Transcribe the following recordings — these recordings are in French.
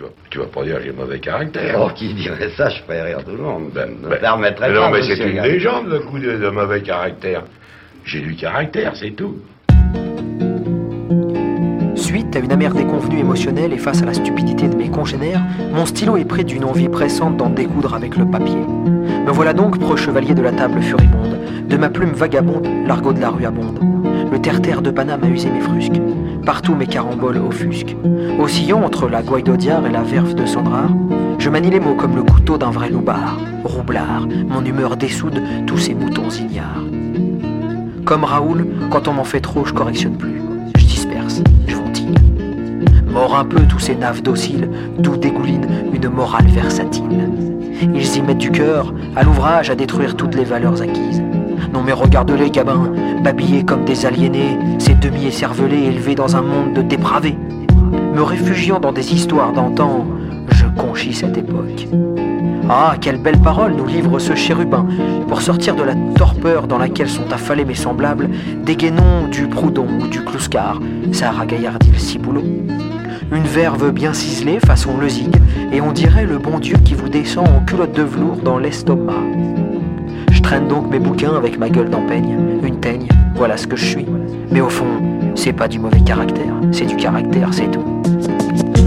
Tu vas, tu vas pas dire j'ai mauvais caractère. Oh, qui dirait ça, je ferais rire tout le monde. Ben, ne ben, permettrait mais pas, non, mais c'est une légende, le coup de, de mauvais caractère. J'ai du caractère, c'est tout. Suite à une amère déconvenue émotionnelle et face à la stupidité de mes congénères, mon stylo est pris d'une envie pressante d'en découdre avec le papier. Me voilà donc pro-chevalier de la table furibonde, de ma plume vagabonde, l'argot de la rue abonde. Le terre-terre de Paname a usé mes frusques, partout mes caramboles offusquent. Oscillant entre la gouaille d'Audiard et la verve de Sandrard, je manie les mots comme le couteau d'un vrai loupard, roublard, mon humeur dessoude tous ces moutons ignares. Comme Raoul, quand on m'en fait trop, je correctionne plus. Je disperse, je ventile. Mort un peu tous ces naves dociles, d'où dégouline une morale versatile. Ils y mettent du cœur, à l'ouvrage à détruire toutes les valeurs acquises. Non mais regarde-les, gabins, babillés comme des aliénés, ces demi-écervelés élevés dans un monde de dépravés. Me réfugiant dans des histoires d'antan, je conchis cette époque. Ah, quelle belle parole nous livre ce chérubin. Pour sortir de la torpeur dans laquelle sont affalés mes semblables, dégainons du Proudhon ou du Clouscar, Sarah Gaillardil Ciboulot. Une verve bien ciselée façon lezig, et on dirait le bon Dieu qui vous descend en culotte de velours dans l'estomac. Je traîne donc mes bouquins avec ma gueule d'empeigne, une teigne, voilà ce que je suis. Mais au fond, c'est pas du mauvais caractère, c'est du caractère, c'est tout.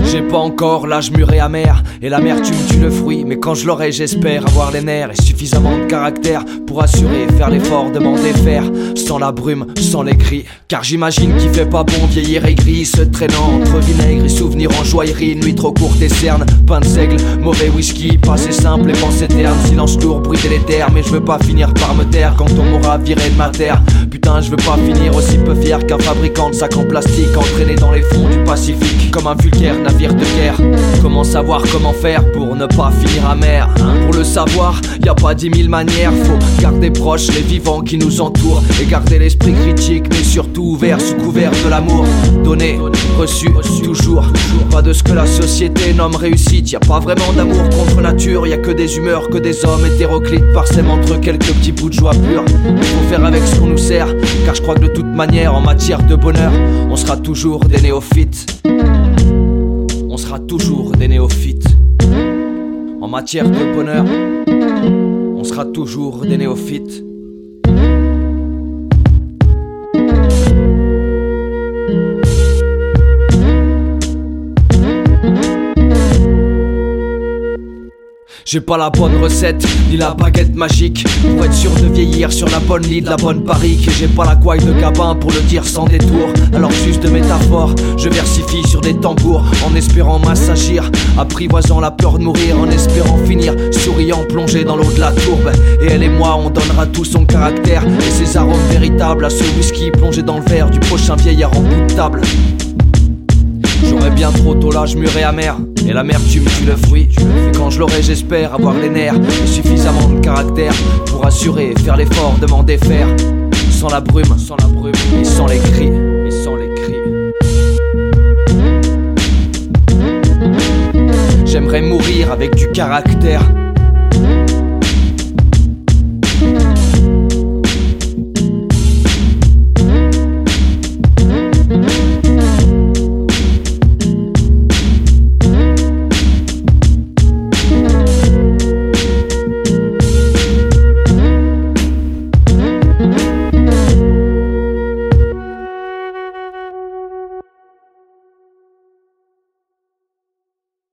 J'ai pas encore l'âge mûr et amer Et l'amertume tue le fruit. Mais quand je l'aurai j'espère avoir les nerfs Et suffisamment de caractère Pour assurer faire l'effort de m'en défaire. Sans la brume, sans les cris Car j'imagine qu'il fait pas bon vieillir aigri. Se traînant entre vinaigre et souvenirs en joaillerie. Nuit trop courte et cerne, pain de seigle Mauvais whisky, passé simple et pensée terne. Silence lourd, bruit délétère Mais je veux pas finir par me taire. Quand on m'aura viré de ma terre Je veux pas finir aussi peu fier qu'un fabricant de sacs en plastique Entraîné dans les fonds du Pacifique Comme un vulgaire navire de guerre Comment savoir comment faire pour ne pas finir amer hein Pour le savoir, y a pas dix mille manières. Faut garder proche les vivants qui nous entourent Et garder l'esprit critique mais surtout ouvert sous couvert de l'amour. Donné, reçu, toujours. Pas de ce que la société nomme réussite. Y a pas vraiment d'amour contre nature. Y a que des humeurs, que des hommes hétéroclites. Parsèment entre quelques petits bouts de joie pure. Faut faire avec ce qu'on nous sert Car je crois que de toute manière en matière de bonheur On sera toujours des néophytes on sera toujours des néophytes. En matière de bonheur, on sera toujours des néophytes. J'ai pas la bonne recette, ni la baguette magique. Pour être sûr de vieillir sur la bonne lit de la bonne barrique. J'ai pas la gouaille de gabin pour le dire sans détour. Alors juste de métaphore, je versifie sur des tambours. En espérant m'assagir, apprivoisant la peur de mourir. En espérant finir, souriant, plongé dans l'eau de la tourbe. Et elle et moi, on donnera tout son caractère. Et ses arômes véritables à ce whisky plongé dans le verre Du prochain vieillard en bout de table J'aurais bien trop tôt l'âge mûr et amer Et l'amertume tue le fruit. Quand je l'aurai j'espère avoir les nerfs. Et suffisamment de caractère Pour assurer faire l'effort de m'en défaire Sans la brume, sans la brume Et sans les et sans les cris. J'aimerais mourir avec du caractère